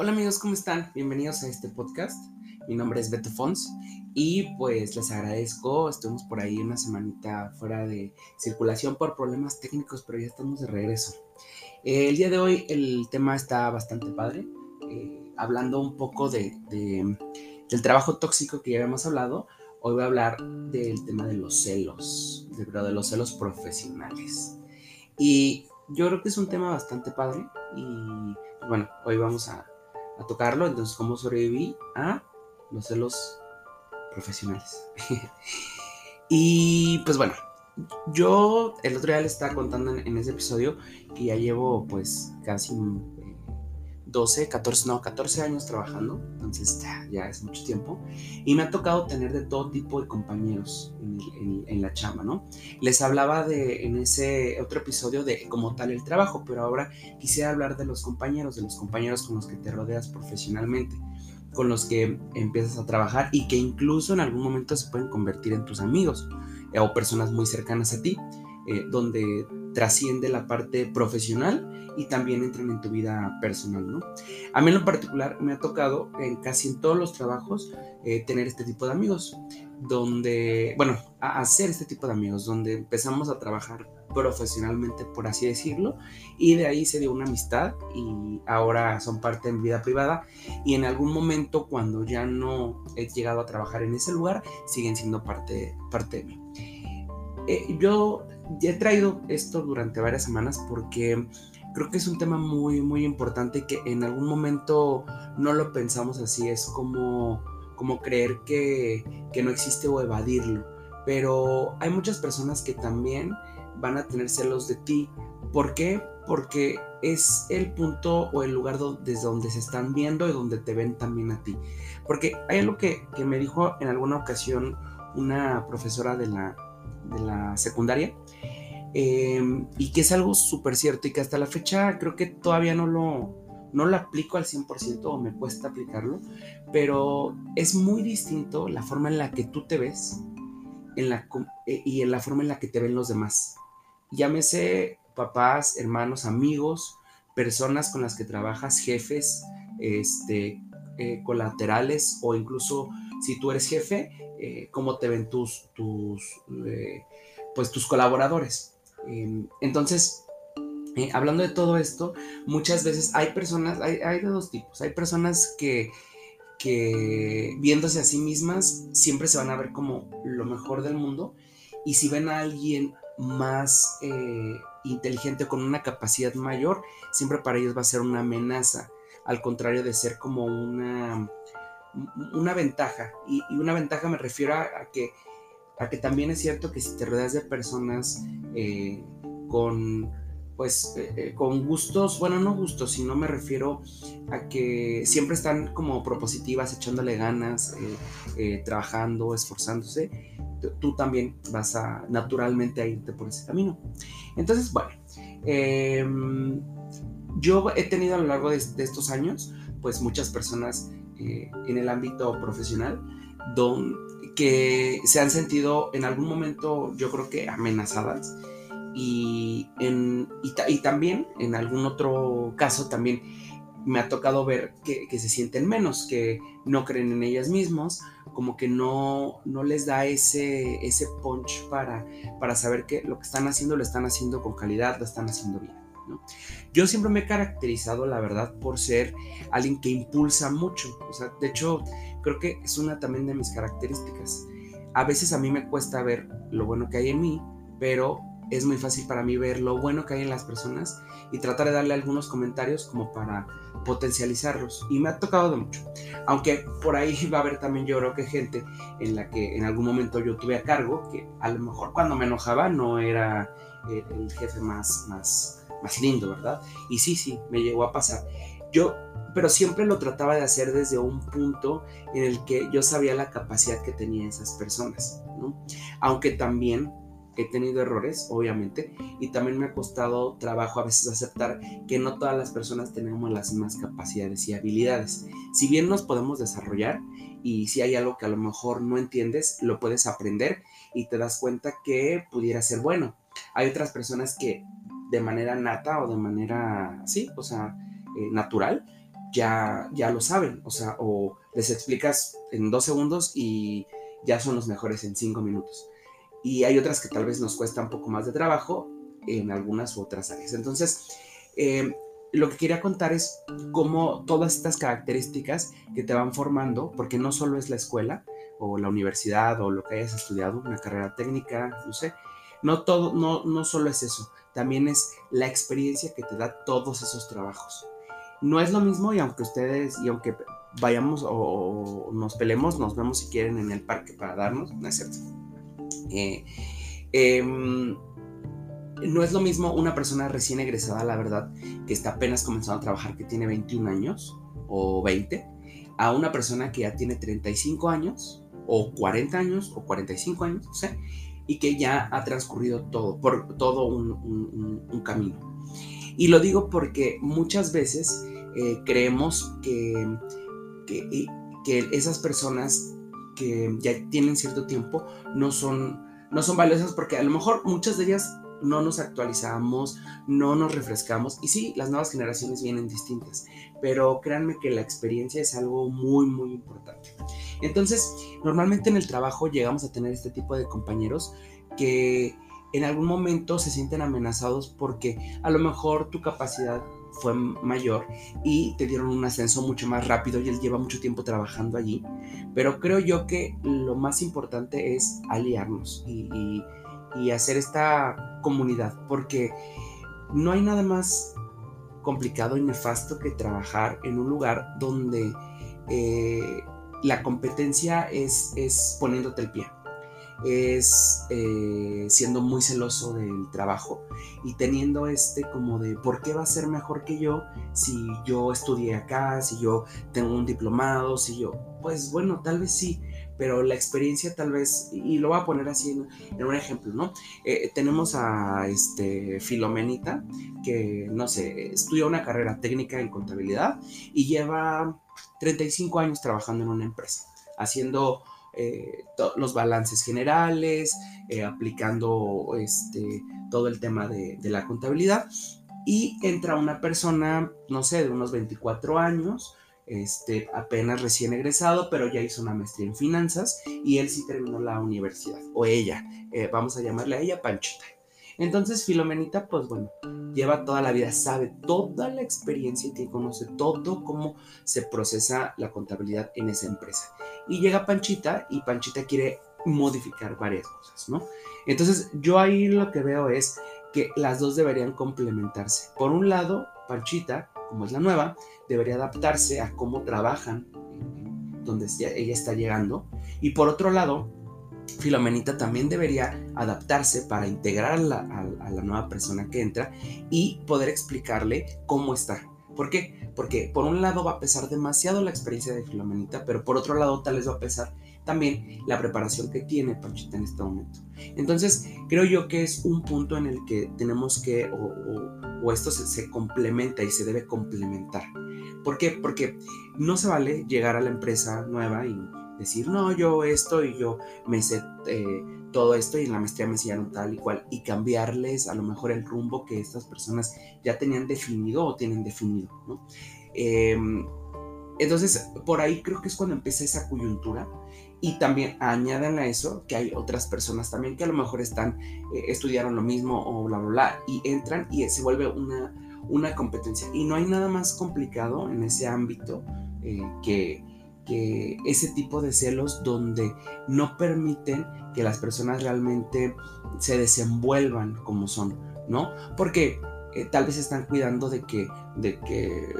Hola amigos, ¿cómo están? Bienvenidos a este podcast. Mi nombre es Beto Fons y pues les agradezco. Estuvimos por ahí una semanita fuera de circulación por problemas técnicos, pero ya estamos de regreso. el día de hoy el tema está bastante padre. Eh, hablando un poco de, del trabajo tóxico que ya habíamos hablado, hoy voy a hablar del tema de los celos, de, de los celos profesionales. Y yo creo que es un tema bastante padre y bueno, hoy vamos a, a tocarlo. Entonces, ¿cómo sobreviví a los celos profesionales? y pues bueno, yo el otro día le estaba contando en, ese episodio que ya llevo pues casi 12, 14, no, 14 años trabajando, entonces ya, es mucho tiempo, y me ha tocado tener de todo tipo de compañeros en, la chama, ¿no? Les hablaba de, en ese otro episodio de como tal el trabajo, pero ahora quisiera hablar de los compañeros, de los compañeros con los que te rodeas profesionalmente, con los que empiezas a trabajar y que incluso en algún momento se pueden convertir en tus amigos eh, o personas muy cercanas a ti, eh, donde trasciende la parte profesional y también entran en tu vida personal, ¿no? A mí en lo particular me ha tocado en casi en todos los trabajos eh, tener este tipo de amigos, donde, bueno, hacer este tipo de amigos, donde empezamos a trabajar profesionalmente, por así decirlo, y de ahí se dio una amistad y ahora son parte de mi vida privada y en algún momento cuando ya no he llegado a trabajar en ese lugar, siguen siendo parte, parte de mí. Eh, yo he traído esto durante varias semanas porque creo que es un tema muy, muy importante que en algún momento no lo pensamos así, es como, como creer que, que no existe o evadirlo. Pero hay muchas personas que también van a tener celos de ti. ¿Por qué? Porque es el punto o el lugar desde donde se están viendo y donde te ven también a ti. Porque hay algo que me dijo en alguna ocasión una profesora de la, de la secundaria Em, y que es algo súper cierto y que hasta la fecha creo que todavía no lo, no lo aplico al 100% o me cuesta aplicarlo, pero es muy distinto la forma en la que tú te ves en la, eh, y en la forma en la que te ven los demás. Llámese papás, hermanos, amigos, personas con las que trabajas, jefes, este, eh, colaterales o incluso si tú eres jefe, eh, cómo te ven tus, tus, pues tus colaboradores. Em, entonces, eh, hablando de todo esto, muchas veces hay personas, hay, de dos tipos, hay personas que, que viéndose a sí mismas siempre se van a ver como lo mejor del mundo. Y si ven a alguien más eh, inteligente con una capacidad mayor, siempre para ellos va a ser una amenaza, al contrario de ser como una, una ventaja. Y, una ventaja me refiero a que a que también es cierto que si te rodeas de personas eh, con pues eh, eh, con gustos, bueno, no gustos, sino me refiero a que siempre están como propositivas, echándole ganas, trabajando, esforzándose, tú también vas a naturalmente a irte por ese camino. Entonces, bueno, em, yo he tenido a lo largo de, de estos años, pues muchas personas en el ámbito profesional, don, que se han sentido en algún momento, yo creo que amenazadas. Y, en, y, también, en algún otro caso, también me ha tocado ver que, se sienten menos, que no creen en ellas mismas, como que no, no les da ese, ese punch para, para saber que lo que están haciendo lo están haciendo con calidad, lo están haciendo bien. Yo siempre me he caracterizado, la verdad, por ser alguien que impulsa mucho. O sea, de hecho, creo que es una también de mis características. A veces a mí me cuesta ver lo bueno que hay en mí, pero es muy fácil para mí ver lo bueno que hay en las personas y tratar de darle algunos comentarios como para potencializarlos. Y me ha tocado de mucho. Aunque por ahí va a haber también yo creo que gente en la que en algún momento yo tuve a cargo, que a lo mejor cuando me enojaba no era el, jefe más, más, más lindo, ¿verdad? Y sí, sí, me llegó a pasar. Yo, pero siempre lo trataba de hacer desde un punto en el que yo sabía la capacidad que tenían esas personas, ¿no? Aunque también he tenido errores, obviamente, y también me ha costado trabajo a veces aceptar que no todas las personas tenemos las mismas capacidades y habilidades. Si bien nos podemos desarrollar y si hay algo que a lo mejor no entiendes, lo puedes aprender y te das cuenta que pudiera ser bueno. Hay otras personas que de manera nata o de manera, sí, o sea, eh, natural, ya, ya lo saben, o sea, o les explicas en dos segundos y ya son los mejores en cinco minutos. Y hay otras que tal vez nos cuesta un poco más de trabajo en algunas u otras áreas. Entonces, eh, lo que quería contar es cómo todas estas características que te van formando, porque no solo es la escuela o la universidad o lo que hayas estudiado, una carrera técnica, no sé, no todo, no, no solo es eso, también es la experiencia que te da todos esos trabajos. No es lo mismo y aunque ustedes, y aunque vayamos o, nos pelemos, nos vemos si quieren en el parque para darnos, no es cierto. Eh, em, no es lo mismo una persona recién egresada, la verdad, que está apenas comenzando a trabajar, que tiene 21 años o 20, a una persona que ya tiene 35 años o 40 años o 45 años, no sé, y que ya ha transcurrido todo, por todo un, camino. Y lo digo porque muchas veces eh, creemos que, que, que esas personas que ya tienen cierto tiempo no son, no son valiosas porque a lo mejor muchas de ellas no nos actualizamos, no nos refrescamos. Y sí, las nuevas generaciones vienen distintas, pero créanme que la experiencia es algo muy, muy importante. Entonces, normalmente en el trabajo llegamos a tener este tipo de compañeros que en algún momento se sienten amenazados porque a lo mejor tu capacidad fue mayor y te dieron un ascenso mucho más rápido y él lleva mucho tiempo trabajando allí. Pero creo yo que lo más importante es aliarnos y hacer esta comunidad, porque no hay nada más complicado y nefasto que trabajar en un lugar donde eh, la competencia es, es poniéndote el pie es eh, siendo muy celoso del trabajo y teniendo este como de por qué va a ser mejor que yo si yo estudié acá, si yo tengo un diplomado, si yo, pues bueno, tal vez sí, pero la experiencia tal vez, y lo voy a poner así en, un ejemplo, ¿no? Eh, tenemos a este Filomenita, que, no sé, estudia una carrera técnica en contabilidad y lleva 35 años trabajando en una empresa, haciendo eh, los balances generales, eh, aplicando este, todo el tema de, la contabilidad, y entra una persona, no sé, de unos 24 años, este, apenas recién egresado, pero ya hizo una maestría en finanzas y él sí terminó la universidad, o ella, eh, vamos a llamarle a ella Panchita. Entonces Filomenita, pues bueno, lleva toda la vida, sabe toda la experiencia y conoce todo cómo se procesa la contabilidad en esa empresa. Y llega Panchita y Panchita quiere modificar varias cosas, ¿no? Entonces yo ahí lo que veo es que las dos deberían complementarse. Por un lado, Panchita, como es la nueva, debería adaptarse a cómo trabajan donde ella está llegando. Y por otro lado, Filomenita también debería adaptarse para integrar a la, nueva persona que entra y poder explicarle cómo está. ¿Por qué? Porque por un lado va a pesar demasiado la experiencia de Filomenita, pero por otro lado tal vez va a pesar también la preparación que tiene Panchita en este momento. Entonces, creo yo que es un punto en el que tenemos que, o, esto se, complementa y se debe complementar. ¿Por qué? Porque no se vale llegar a la empresa nueva y decir, no, yo esto y yo me sé eh, todo esto y en la maestría me enseñaron tal y cual y cambiarles a lo mejor el rumbo que estas personas ya tenían definido o tienen definido, ¿no? Em, entonces, por ahí creo que es cuando empieza esa coyuntura y también añaden a eso que hay otras personas también que a lo mejor están, eh, estudiaron lo mismo o bla, bla, bla, y entran y se vuelve una una competencia. Y no hay nada más complicado en ese ámbito eh, que, que ese tipo de celos donde no permiten que las personas realmente se desenvuelvan como son, ¿no? Porque eh, tal vez están cuidando de que, de que,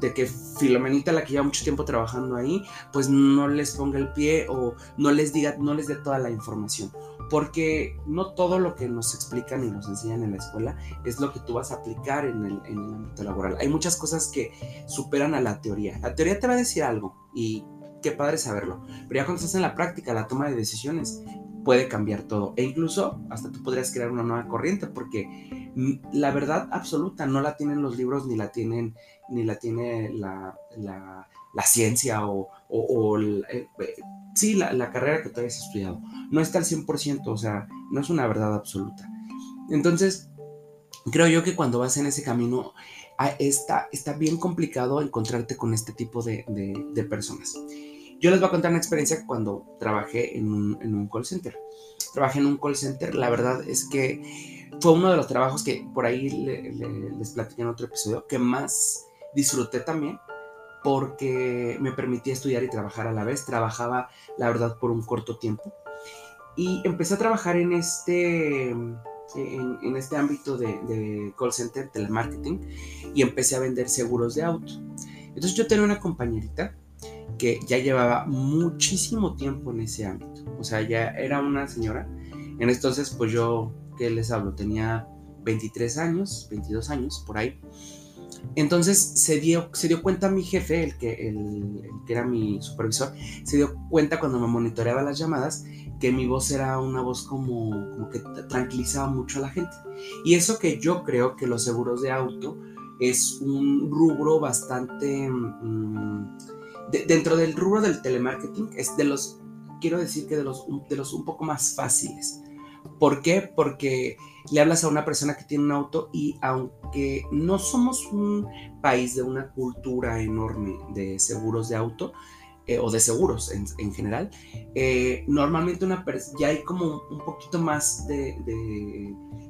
de que Filomenita, la que lleva mucho tiempo trabajando ahí, pues no les ponga el pie o no les diga, no les dé toda la información porque no todo lo que nos explican y nos enseñan en la escuela es lo que tú vas a aplicar en el, ámbito laboral. Hay muchas cosas que superan a la teoría. La teoría te va a decir algo y qué padre saberlo, pero ya cuando estás en la práctica, la toma de decisiones puede cambiar todo e incluso hasta tú podrías crear una nueva corriente porque la verdad absoluta no la tienen los libros ni la tienen ni la tiene la, ciencia o, eh, sí, la, carrera que tú hayas estudiado. No está al 100%, o sea, no es una verdad absoluta. Entonces, creo yo que cuando vas en ese camino ah, está, está bien complicado encontrarte con este tipo de, personas. Yo les voy a contar una experiencia cuando trabajé en un, call center. Trabajé en un call center, la verdad es que fue uno de los trabajos que por ahí les platiqué en otro episodio, que más disfruté también porque me permitía estudiar y trabajar a la vez. Trabajaba, la verdad, por un corto tiempo. Y empecé a trabajar en este, en, este ámbito de, call center, telemarketing, y empecé a vender seguros de auto. Entonces yo tenía una compañerita que ya llevaba muchísimo tiempo en ese ámbito. O sea, ya era una señora. En entonces, pues yo, ¿qué les hablo? Tenía 23 años, 22 años, por ahí. Entonces se dio, se dio cuenta mi jefe, el que, el, que era mi supervisor, se dio cuenta cuando me monitoreaba las llamadas que mi voz era una voz como, como que tranquilizaba mucho a la gente. Y eso que yo creo que los seguros de auto es un rubro bastante... Mm, dentro del rubro del telemarketing es de los, quiero decir que de los, de los un poco más fáciles. ¿Por qué? Porque le hablas a una persona que tiene un auto y aunque no somos un país de una cultura enorme de seguros de auto, eh, o de seguros en, general, eh, normalmente una ya hay como un poquito más de,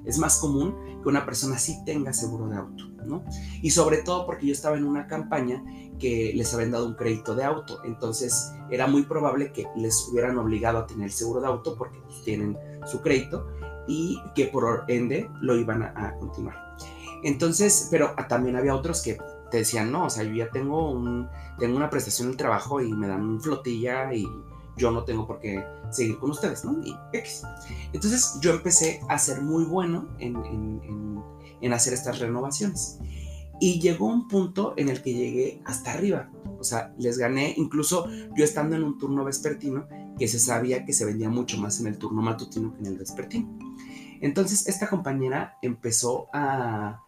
es más común que una persona sí tenga seguro de auto, ¿no? Y sobre todo porque yo estaba en una campaña que les habían dado un crédito de auto, entonces era muy probable que les hubieran obligado a tener seguro de auto porque pues, tienen su crédito y que por ende lo iban a, continuar. Entonces, pero también había otros que te decían, no, o sea, yo ya tengo, un, tengo una prestación del trabajo y me dan flotilla y yo no tengo por qué seguir con ustedes, ¿no? Y X. Entonces yo empecé a ser muy bueno en, en, en, hacer estas renovaciones. Y llegó un punto en el que llegué hasta arriba. O sea, les gané, incluso yo estando en un turno vespertino, que se sabía que se vendía mucho más en el turno matutino que en el vespertino. Entonces esta compañera empezó a,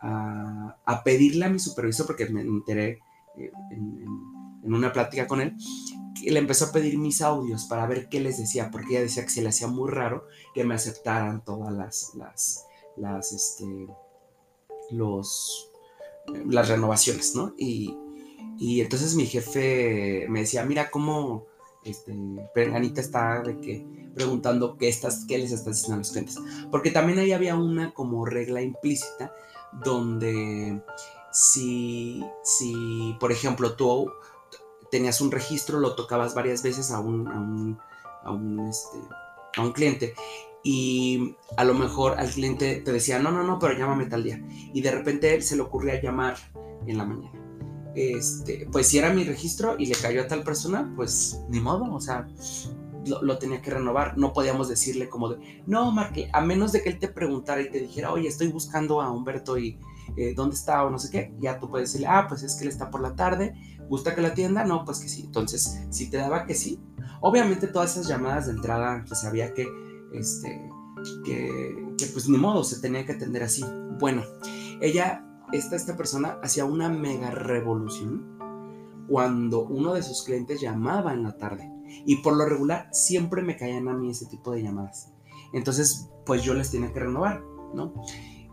a, pedirle a mi supervisor, porque me enteré eh, en, una plática con él, que le empezó a pedir mis audios para ver qué les decía, porque ella decía que se le hacía muy raro que me aceptaran todas las, las, las, este, los, las renovaciones, ¿no? Y, y entonces mi jefe me decía, mira cómo este, Perenganita está de que preguntando qué, estás, qué les estás diciendo a los clientes. Porque también ahí había una como regla implícita donde si, si por ejemplo, tú tenías un registro, lo tocabas varias veces a un, a un, a un, este, a un cliente y a lo mejor al cliente te decía, no, no, no, pero llámame tal día. Y de repente él se le ocurría llamar en la mañana. Este, pues si era mi registro y le cayó a tal persona, pues ni modo, o sea, lo, tenía que renovar. No podíamos decirle como de, no, Marque, a menos de que él te preguntara y te dijera, oye, estoy buscando a Humberto y eh, dónde está o no sé qué, ya tú puedes decirle, ah, pues es que él está por la tarde, ¿gusta que la atienda? No, pues que sí. Entonces, si te daba que sí, obviamente todas esas llamadas de entrada, que sabía que, este, que pues ni modo, se tenía que atender así. Bueno, ella, esta, esta persona hacía una mega revolución cuando uno de sus clientes llamaba en la tarde y por lo regular siempre me caían a mí ese tipo de llamadas. Entonces, pues yo les tenía que renovar, ¿no?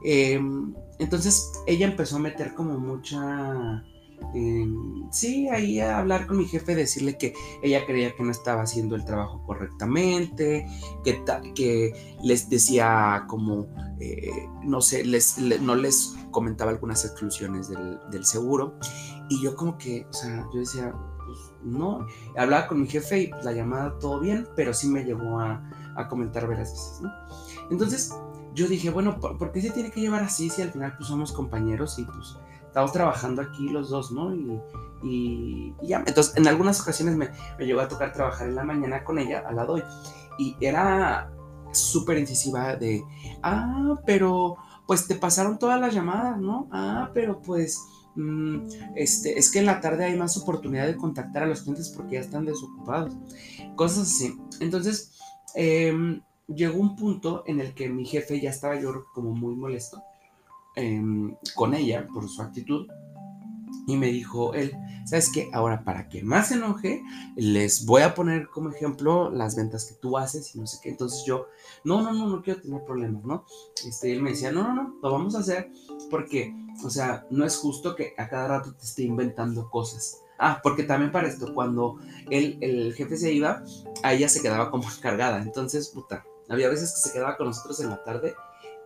Em, entonces ella empezó a meter como mucha... Em, sí, ahí a hablar con mi jefe, decirle que ella creía que no estaba haciendo el trabajo correctamente, que, que les decía como, eh, no sé, les, no les comentaba algunas exclusiones del, del seguro. Y yo como que, o sea, yo decía, no. Hablaba con mi jefe y pues, la llamada todo bien, pero sí me llevó a, comentar varias veces, ¿no? Entonces yo dije, bueno, ¿por, qué se tiene que llevar así si al final pues somos compañeros y pues estamos trabajando aquí los dos, ¿no? Y, ya, entonces en algunas ocasiones me, me llegó a tocar trabajar en la mañana con ella al lado y era súper incisiva de, ah, pero pues te pasaron todas las llamadas, ¿no? Ah, pero pues Mm, este, es que en la tarde hay más oportunidad de contactar a los clientes porque ya están desocupados. Cosas así. Entonces, em, llegó un punto en el que mi jefe ya estaba yo como muy molesto em, con ella por su actitud. Y me dijo él, ¿sabes qué? Ahora, para que más se enoje, les voy a poner como ejemplo las ventas que tú haces y no sé qué. Entonces yo, no, no, no, no quiero tener problemas, ¿no? Este, él me decía, no, no, no, lo vamos a hacer porque, o sea, no es justo que a cada rato te esté inventando cosas. Ah, porque también para esto, cuando él, el jefe se iba, a ella se quedaba como encargada. Entonces, puta, había veces que se quedaba con nosotros en la tarde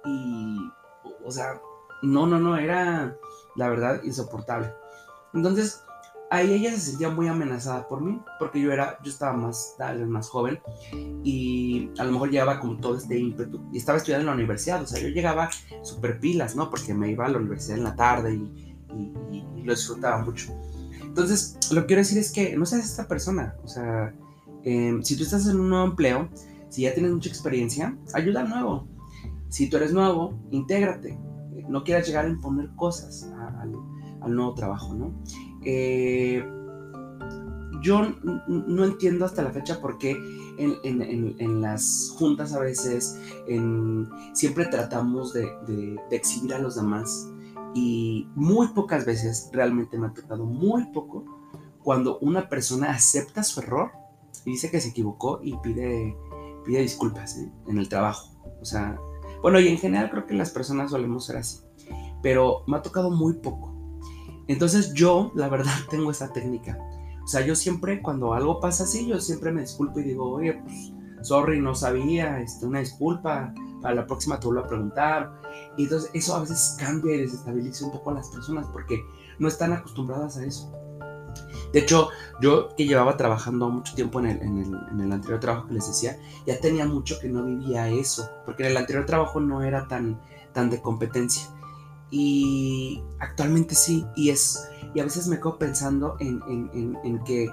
y, o sea, no, no, no, era la verdad insoportable. Entonces, ahí ella se sentía muy amenazada por mí, porque yo era, yo estaba más, tal vez más joven, y a lo mejor llevaba como todo este ímpetu, y estaba estudiando en la universidad, o sea, yo llegaba súper pilas, ¿no? Porque me iba a la universidad en la tarde y, lo disfrutaba mucho. Entonces, lo que quiero decir es que no seas esta persona, o sea, em, si tú estás en un nuevo empleo, si ya tienes mucha experiencia, ayuda al nuevo. Si tú eres nuevo, intégrate. No quieras llegar a imponer cosas al nuevo trabajo, ¿no? Eh, yo no entiendo hasta la fecha por qué en, las juntas a veces siempre tratamos de, exhibir a los demás y muy pocas veces, realmente me ha tocado muy poco, cuando una persona acepta su error y dice que se equivocó y pide, pide disculpas ¿eh? en el trabajo. O sea, bueno, y en general creo que las personas solemos ser así, pero me ha tocado muy poco. Entonces yo, la verdad, tengo esa técnica. O sea, yo siempre, cuando algo pasa así, yo siempre me disculpo y digo, oye, pues, sorry, no sabía, este, una disculpa, para la próxima te vuelvo a preguntar. Y entonces eso a veces cambia y desestabiliza un poco a las personas porque no están acostumbradas a eso. De hecho, yo que llevaba trabajando mucho tiempo en el, en, el, anterior trabajo que les decía, ya tenía mucho que no vivía eso, porque en el anterior trabajo no era tan, tan de competencia. Y actualmente sí, y es, y a veces me quedo pensando en, en, en, que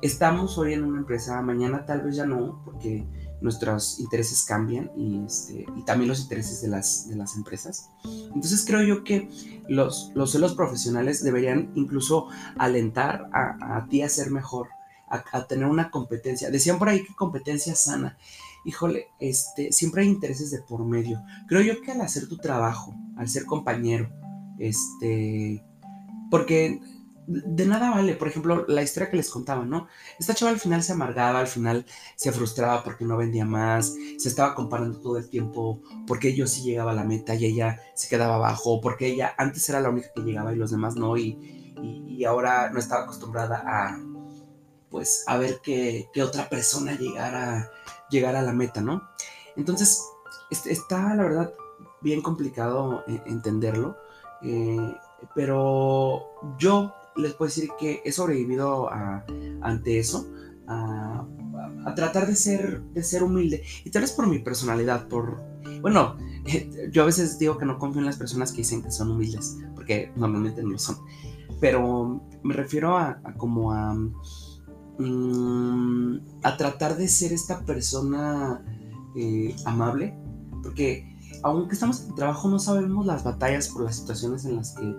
estamos hoy en una empresa, mañana tal vez ya no, porque nuestros intereses cambian y, este, y también los intereses de las, de las empresas. Entonces creo yo que los, los celos profesionales deberían incluso alentar a, ti a ser mejor, a, a, tener una competencia. Decían por ahí que competencia sana híjole, este, siempre hay intereses de por medio. Creo yo que al hacer tu trabajo, al ser compañero, este, porque de nada vale, por ejemplo, la historia que les contaba, ¿no? Esta chava al final se amargaba, al final se frustraba porque no vendía más, se estaba comparando todo el tiempo porque yo sí llegaba a la meta y ella se quedaba abajo, porque ella antes era la única que llegaba y los demás no, y, y, ahora no estaba acostumbrada a, pues, a ver que, que otra persona llegara llegar a la meta, ¿no? Entonces, está la verdad bien complicado eh, entenderlo, eh, pero yo les puedo decir que he sobrevivido ante eso, a, tratar de ser, de ser humilde, y tal vez por mi personalidad, por, bueno, yo a veces digo que no confío en las personas que dicen que son humildes, porque normalmente no lo son, pero me refiero a como a Mm, a tratar de ser esta persona eh, amable, porque aunque estamos en trabajo no sabemos las batallas por las situaciones en las que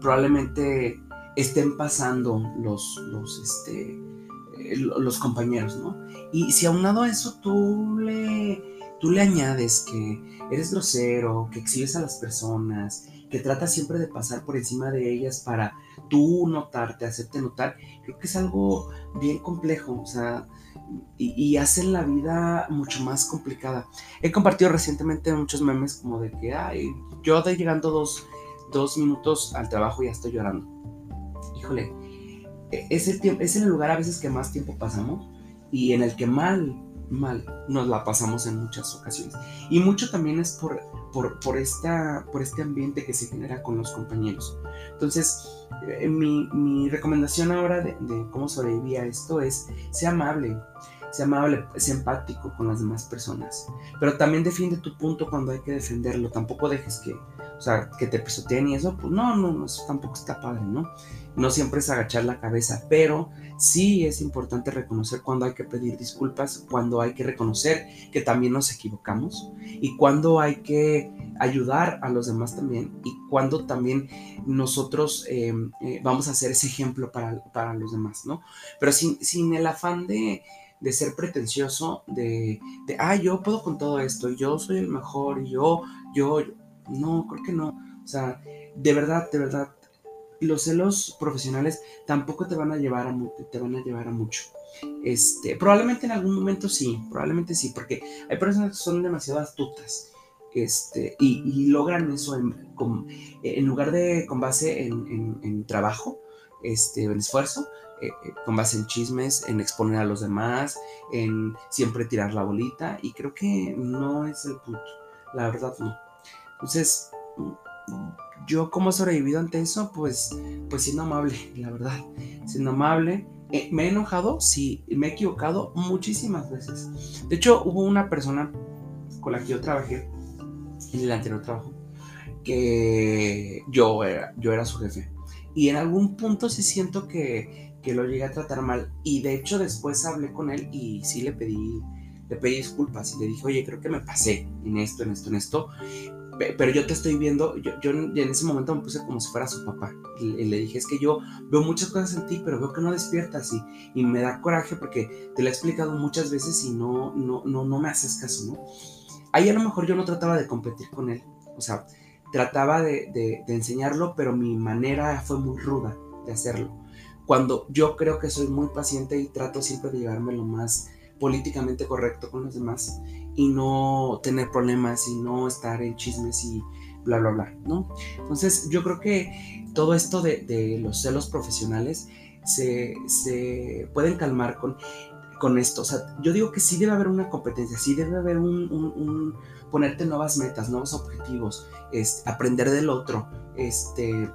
probablemente estén pasando los, los, este, eh, los compañeros, ¿no? Y si aunado a eso tú le, tú le añades que eres grosero, que exhibes a las personas, que trata siempre de pasar por encima de ellas para tú notarte, hacerte notar, creo que es algo bien complejo, o sea, y, hacen la vida mucho más complicada. He compartido recientemente muchos memes como de que, ay, yo estoy llegando dos, dos minutos al trabajo y ya estoy llorando. Híjole, e, es el, lugar a veces que más tiempo pasamos y en el que mal, mal nos la pasamos en muchas ocasiones. Y mucho también es por por, esta, por este ambiente que se genera con los compañeros. Entonces, eh, mi, recomendación ahora de, cómo sobrevivir a esto es, sea amable, sea amable, sea empático con las demás personas, pero también defiende tu punto cuando hay que defenderlo, tampoco dejes que, o sea, que te pisoteen y eso, pues no, no, no, eso tampoco está padre, ¿no? No siempre es agachar la cabeza, pero sí es importante reconocer cuando hay que pedir disculpas, cuando hay que reconocer que también nos equivocamos y cuando hay que ayudar a los demás también y cuando también nosotros em, eh, vamos a ser ese ejemplo para, para los demás, ¿no? Pero sin, sin el afán de, de ser pretencioso, de, de, ah, yo puedo con todo esto, yo soy el mejor, y yo, yo, no, creo que no. O sea, de verdad, de verdad, los celos profesionales tampoco te van a llevar a, te van a, llevar a mucho. Este, probablemente en algún momento sí, probablemente sí, porque hay personas que son demasiado astutas este, y, logran eso en, en, lugar de con base en, trabajo, este, en esfuerzo, eh, eh, con base en chismes, en exponer a los demás, en siempre tirar la bolita, y creo que no es el punto, la verdad no. Entonces, yo como he sobrevivido ante eso, pues, pues siendo amable, la verdad, siendo amable. Eh, me he enojado, sí, me he equivocado muchísimas veces. De hecho, hubo una persona con la que yo trabajé en el anterior trabajo, que yo era, yo era su jefe. Y en algún punto sí siento que, que lo llegué a tratar mal. Y de hecho después hablé con él y sí le pedí, le pedí disculpas y le dije, oye, creo que me pasé en esto, en esto, en esto pero yo te estoy viendo, yo, yo, en ese momento me puse como si fuera su papá. Y, le dije, es que yo veo muchas cosas en ti, pero veo que no despiertas y, y me da coraje porque te lo he explicado muchas veces y no, no, no, no me haces caso, ¿no? Ahí a lo mejor yo no trataba de competir con él, o sea, trataba de, de, de enseñarlo, pero mi manera fue muy ruda de hacerlo. Cuando yo creo que soy muy paciente y trato siempre de llevarme lo más políticamente correcto con los demás y no tener problemas y no estar en chismes y bla, bla, bla, ¿no? Entonces yo creo que todo esto de, los celos profesionales se, pueden calmar con, con esto. O sea, yo digo que sí debe haber una competencia, sí debe haber un, ponerte nuevas metas, nuevos objetivos, aprender del otro, este,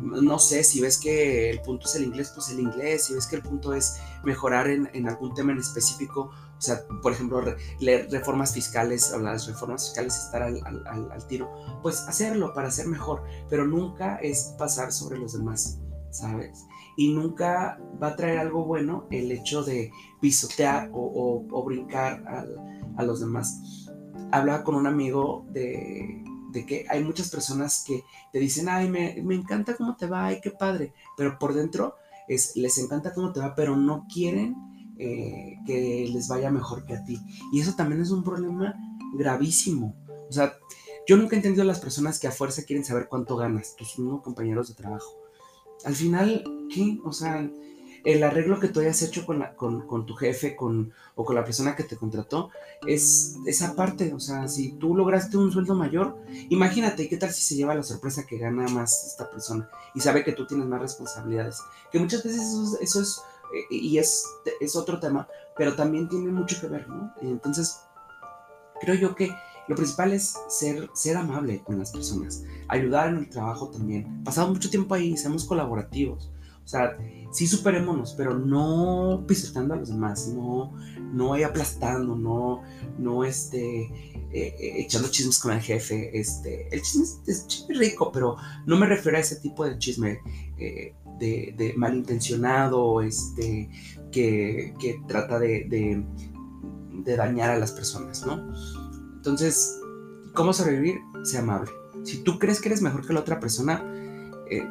no sé, si ves que el punto es el inglés, pues el inglés, si ves que el punto es mejorar en, algún tema en específico, o sea, por ejemplo, leer reformas fiscales o las reformas fiscales estar al, tiro, pues hacerlo para ser mejor, pero nunca es pasar sobre los demás, ¿sabes? Y nunca va a traer algo bueno el hecho de pisotear o, brincar a los demás. Hablaba con un amigo de, de, que hay muchas personas que te dicen, ay, me, me encanta cómo te va, ay, qué padre, pero por dentro es, les encanta cómo te va, pero no quieren eh, que les vaya mejor que a ti. Y eso también es un problema gravísimo. O sea, yo nunca he entendido a las personas que a fuerza quieren saber cuánto ganas, tus mismos compañeros de trabajo. Al final, ¿qué? O sea, el arreglo que tú hayas hecho con, tu jefe con, o con la persona que te contrató es esa parte. O sea, si tú lograste un sueldo mayor, imagínate qué tal si se lleva la sorpresa que gana más esta persona y sabe que tú tienes más responsabilidades. Que muchas veces eso es eh, y es, otro tema, pero también tiene mucho que ver, ¿no? Entonces, creo yo que lo principal es ser, ser amable con las personas, ayudar en el trabajo también. Pasado mucho tiempo ahí, seamos colaborativos. O sea, sí superémonos, pero no pisoteando a los demás, no, no aplastando, no, no este, eh, eh, echando chismes con el jefe. Este, el chisme es, rico, pero no me refiero a ese tipo de chisme de, malintencionado, este, que, trata de, dañar a las personas, ¿no? Entonces, ¿cómo sobrevivir? Sea amable. Si tú crees que eres mejor que la otra persona, eh,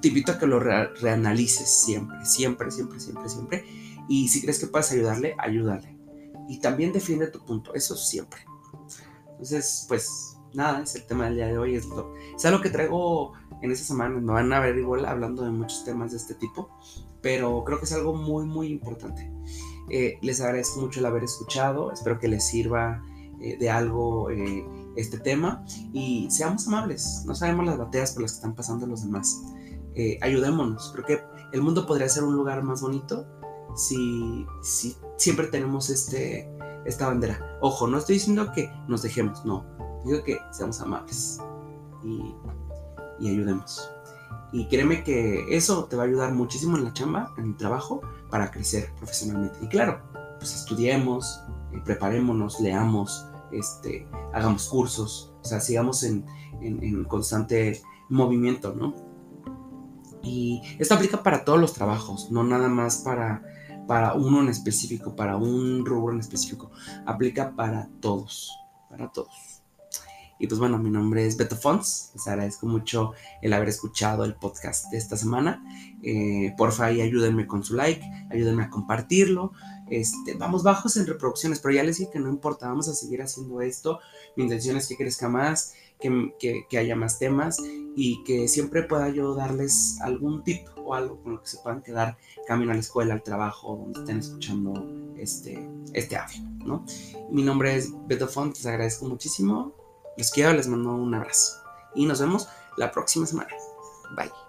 te invito a que lo reanalices siempre, siempre, siempre, siempre, siempre. Y si crees que puedes ayudarle, ayúdale. Y también defiende tu punto, eso siempre. Entonces, pues nada, es el tema del día de hoy. Es, lo, es algo que traigo en esta semana. Me van a ver igual hablando de muchos temas de este tipo, pero creo que es algo muy, muy importante. Eh, les agradezco mucho el haber escuchado, espero que les sirva eh, de algo eh, este tema y seamos amables, no sabemos las batallas por las que están pasando los demás. Ayudémonos, creo que el mundo podría ser un lugar más bonito si, si siempre tenemos este, esta bandera. Ojo, no estoy diciendo que nos dejemos, no, digo que seamos amables. Y ayudemos. Y créeme que eso te va a ayudar muchísimo en la chamba, en el trabajo, para crecer profesionalmente. Y claro, pues estudiemos, eh, preparémonos, leamos, este, hagamos cursos, o sea, sigamos en, en, constante movimiento, ¿no? Y esto aplica para todos los trabajos, no nada más para, para uno en específico, para un rubro en específico. Aplica para todos, para todos. Y pues bueno, mi nombre es Beto Fons. Les agradezco mucho el haber escuchado el podcast de esta semana. Eh, porfa, y ayúdenme con su like, ayúdenme a compartirlo. Este, vamos bajos en reproducciones, pero ya les dije que no importa, vamos a seguir haciendo esto. Mi intención es que crezca más, que, que, haya más temas y que siempre pueda yo darles algún tip o algo con lo que se puedan quedar camino a la escuela, al trabajo, donde estén escuchando este, este audio, ¿no? Mi nombre es Beto Font, les agradezco muchísimo, les quiero, les mando un abrazo y nos vemos la próxima semana. Bye.